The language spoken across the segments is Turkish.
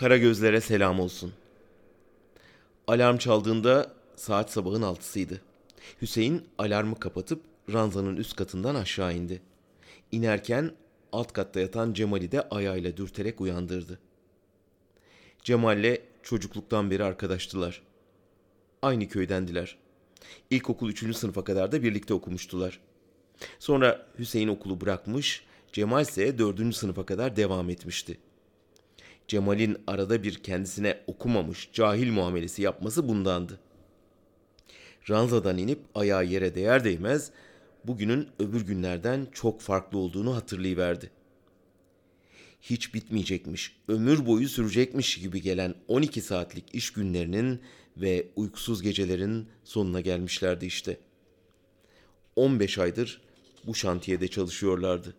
Kara gözlere selam olsun. Alarm çaldığında saat sabahın altısıydı. Hüseyin alarmı kapatıp ranzanın üst katından aşağı indi. İnerken alt katta yatan Cemal'i de ayağıyla dürterek uyandırdı. Cemal'le çocukluktan beri arkadaştılar. Aynı köydendiler. İlkokul 3. sınıfa kadar da birlikte okumuştular. Sonra Hüseyin okulu bırakmış, Cemal ise 4. sınıfa kadar devam etmişti. Cemal'in arada bir kendisine okumamış, cahil muamelesi yapması bundandı. Ranzadan inip ayağı yere değer değmez bugünün öbür günlerden çok farklı olduğunu hatırlayıverdi. Hiç bitmeyecekmiş, ömür boyu sürecekmiş gibi gelen 12 saatlik iş günlerinin ve uykusuz gecelerin sonuna gelmişlerdi işte. 15 aydır bu şantiyede çalışıyorlardı.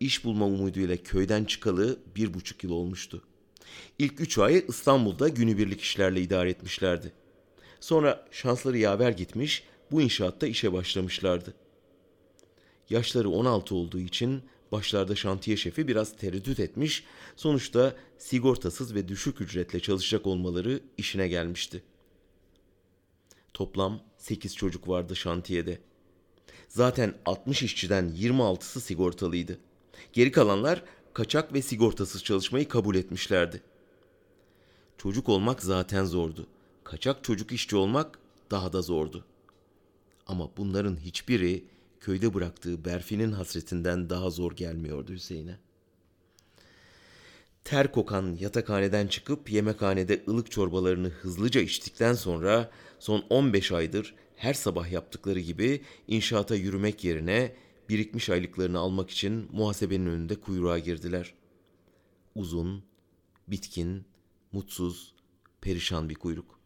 İş bulma umuduyla köyden çıkalı bir buçuk yıl olmuştu. İlk üç ay İstanbul'da günübirlik işlerle idare etmişlerdi. Sonra şansları yaver gitmiş, bu inşaatta işe başlamışlardı. Yaşları 16 olduğu için başlarda şantiye şefi biraz tereddüt etmiş, sonuçta sigortasız ve düşük ücretle çalışacak olmaları işine gelmişti. Toplam 8 çocuk vardı şantiyede. Zaten 60 işçiden 26'sı sigortalıydı. Geri kalanlar kaçak ve sigortasız çalışmayı kabul etmişlerdi. Çocuk olmak zaten zordu. Kaçak çocuk işçi olmak daha da zordu. Ama bunların hiçbiri köyde bıraktığı Berfi'nin hasretinden daha zor gelmiyordu Hüseyin'e. Ter kokan yatakhaneden çıkıp yemekhanede ılık çorbalarını hızlıca içtikten sonra son 15 aydır her sabah yaptıkları gibi inşaata yürümek yerine birikmiş aylıklarını almak için muhasebenin önünde kuyruğa girdiler. Uzun, bitkin, mutsuz, perişan bir kuyruk.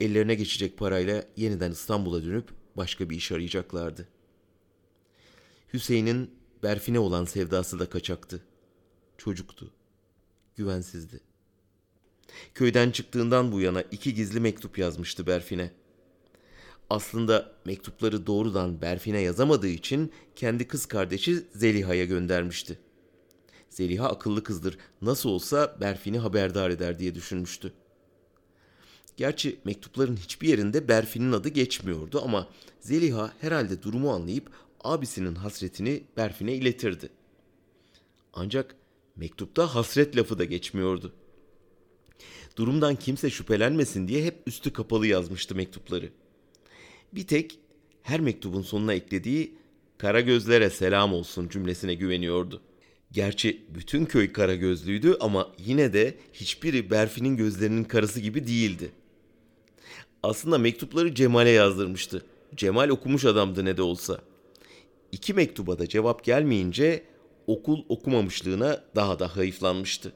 Ellerine geçecek parayla yeniden İstanbul'a dönüp başka bir iş arayacaklardı. Hüseyin'in Berfin'e olan sevdası da kaçaktı. Çocuktu. Güvensizdi. Köyden çıktığından bu yana iki gizli mektup yazmıştı Berfin'e. Aslında mektupları doğrudan Berfin'e yazamadığı için kendi kız kardeşi Zeliha'ya göndermişti. Zeliha akıllı kızdır. Nasıl olsa Berfin'i haberdar eder diye düşünmüştü. Gerçi mektupların hiçbir yerinde Berfin'in adı geçmiyordu ama Zeliha herhalde durumu anlayıp abisinin hasretini Berfin'e iletirdi. Ancak mektupta hasret lafı da geçmiyordu. Durumdan kimse şüphelenmesin diye hep üstü kapalı yazmıştı mektupları. Bir tek her mektubun sonuna eklediği kara gözlere selam olsun cümlesine güveniyordu. Gerçi bütün köy kara gözlüydü ama yine de hiçbiri Berfi'nin gözlerinin karası gibi değildi. Aslında mektupları Cemal'e yazdırmıştı. Cemal okumuş adamdı ne de olsa. İki mektuba da cevap gelmeyince okul okumamışlığına daha da hayıflanmıştı.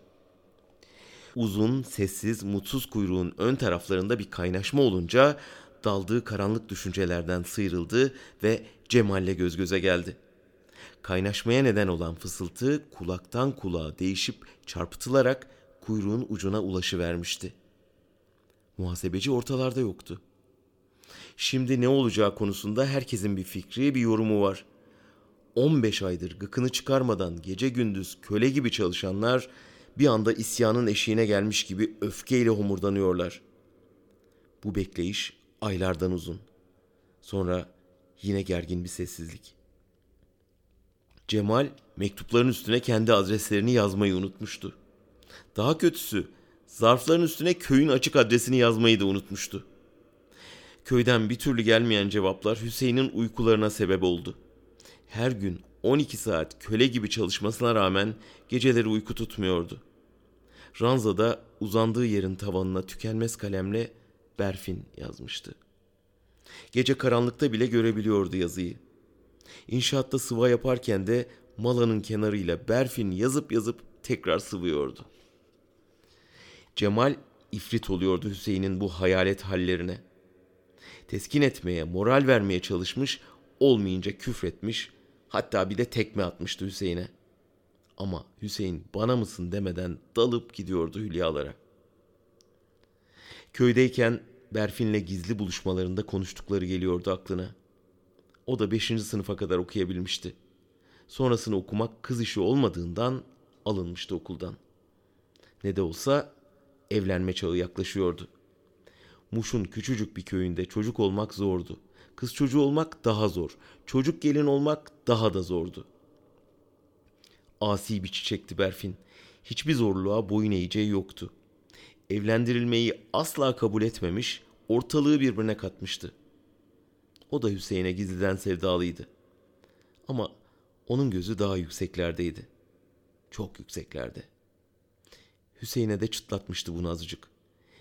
Uzun, sessiz, mutsuz kuyruğun ön taraflarında bir kaynaşma olunca daldığı karanlık düşüncelerden sıyrıldı ve Cemal'le göz göze geldi. Kaynaşmaya neden olan fısıltı kulaktan kulağa değişip çarpıtılarak kuyruğun ucuna ulaşıvermişti. Muhasebeci ortalarda yoktu. Şimdi ne olacağı konusunda herkesin bir fikri, bir yorumu var. 15 aydır gıkını çıkarmadan gece gündüz köle gibi çalışanlar bir anda isyanın eşiğine gelmiş gibi öfkeyle homurdanıyorlar. Bu bekleyiş aylardan uzun. Sonra yine gergin bir sessizlik. Cemal mektupların üstüne kendi adreslerini yazmayı unutmuştu. Daha kötüsü zarfların üstüne köyün açık adresini yazmayı da unutmuştu. Köyden bir türlü gelmeyen cevaplar Hüseyin'in uykularına sebep oldu. Her gün 12 saat köle gibi çalışmasına rağmen geceleri uyku tutmuyordu. Ranzada uzandığı yerin tavanına tükenmez kalemle Berfin yazmıştı. Gece karanlıkta bile görebiliyordu yazıyı. İnşaatta sıva yaparken de malanın kenarıyla Berfin yazıp yazıp tekrar sıvıyordu. Cemal ifrit oluyordu Hüseyin'in bu hayalet hallerine. Teskin etmeye, moral vermeye çalışmış, olmayınca küfretmiş, hatta bir de tekme atmıştı Hüseyin'e. Ama Hüseyin bana mısın demeden dalıp gidiyordu hülyalara. Köydeyken Berfin'le gizli buluşmalarında konuştukları geliyordu aklına. O da beşinci sınıfa kadar okuyabilmişti. Sonrasını okumak kız işi olmadığından alınmıştı okuldan. Ne de olsa evlenme çağı yaklaşıyordu. Muş'un küçücük bir köyünde çocuk olmak zordu. Kız çocuğu olmak daha zor. Çocuk gelin olmak daha da zordu. Asi bir çiçekti Berfin. Hiçbir zorluğa boyun eğeceği yoktu. Evlendirilmeyi asla kabul etmemiş, ortalığı birbirine katmıştı. O da Hüseyin'e gizliden sevdalıydı. Ama onun gözü daha yükseklerdeydi. Çok yükseklerde. Hüseyin'e de çıtlatmıştı bunu azıcık.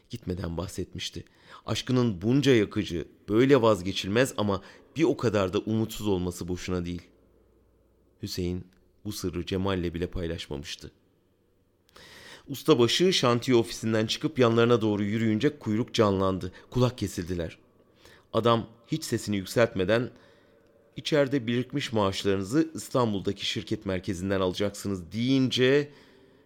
Gitmeden bahsetmişti. Aşkının bunca yakıcı, böyle vazgeçilmez ama bir o kadar da umutsuz olması boşuna değil. Hüseyin bu sırrı Cemal'le bile paylaşmamıştı. Ustabaşı şantiye ofisinden çıkıp yanlarına doğru yürüyünce kuyruk canlandı. Kulak kesildiler. Adam hiç sesini yükseltmeden içeride birikmiş maaşlarınızı İstanbul'daki şirket merkezinden alacaksınız deyince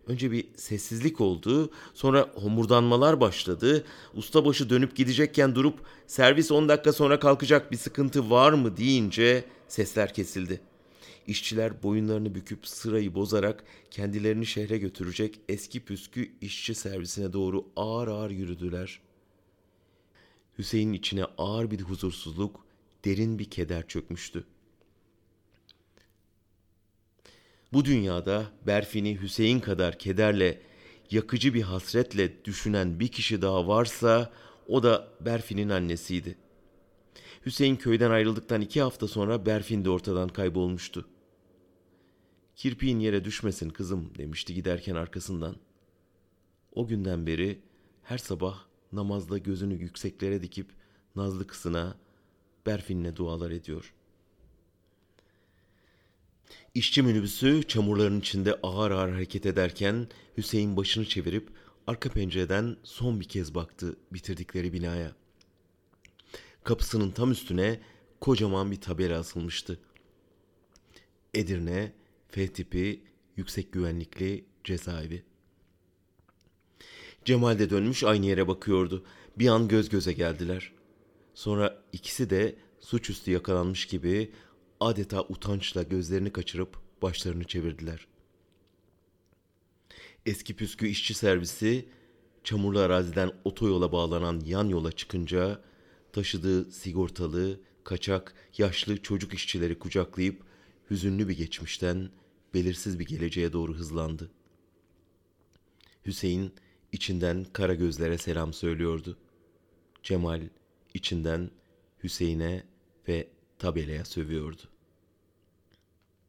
önce bir sessizlik oldu. Sonra homurdanmalar başladı. Ustabaşı dönüp gidecekken durup servis 10 dakika sonra kalkacak bir sıkıntı var mı deyince sesler kesildi. İşçiler boyunlarını büküp sırayı bozarak kendilerini şehre götürecek eski püskü işçi servisine doğru ağır ağır yürüdüler. Hüseyin içine ağır bir huzursuzluk, derin bir keder çökmüştü. Bu dünyada Berfin'i Hüseyin kadar kederle, yakıcı bir hasretle düşünen bir kişi daha varsa o da Berfin'in annesiydi. Hüseyin köyden ayrıldıktan iki hafta sonra Berfin de ortadan kaybolmuştu. Kirpiğin yere düşmesin kızım demişti giderken arkasından. O günden beri her sabah namazda gözünü yükseklere dikip nazlı kızına Berfin'le dualar ediyor. İşçi minibüsü çamurların içinde ağır ağır hareket ederken Hüseyin başını çevirip arka pencereden son bir kez baktı bitirdikleri binaya. Kapısının tam üstüne kocaman bir tabela asılmıştı. Edirne, F tipi, yüksek güvenlikli cezaevi. Cemal de dönmüş aynı yere bakıyordu. Bir an göz göze geldiler. Sonra ikisi de suçüstü yakalanmış gibi adeta utançla gözlerini kaçırıp başlarını çevirdiler. Eski püskü işçi servisi çamurlu araziden otoyola bağlanan yan yola çıkınca taşıdığı sigortalı, kaçak, yaşlı çocuk işçileri kucaklayıp hüzünlü bir geçmişten belirsiz bir geleceğe doğru hızlandı. Hüseyin içinden kara gözlere selam söylüyordu. Cemal içinden Hüseyin'e ve tabelaya sövüyordu.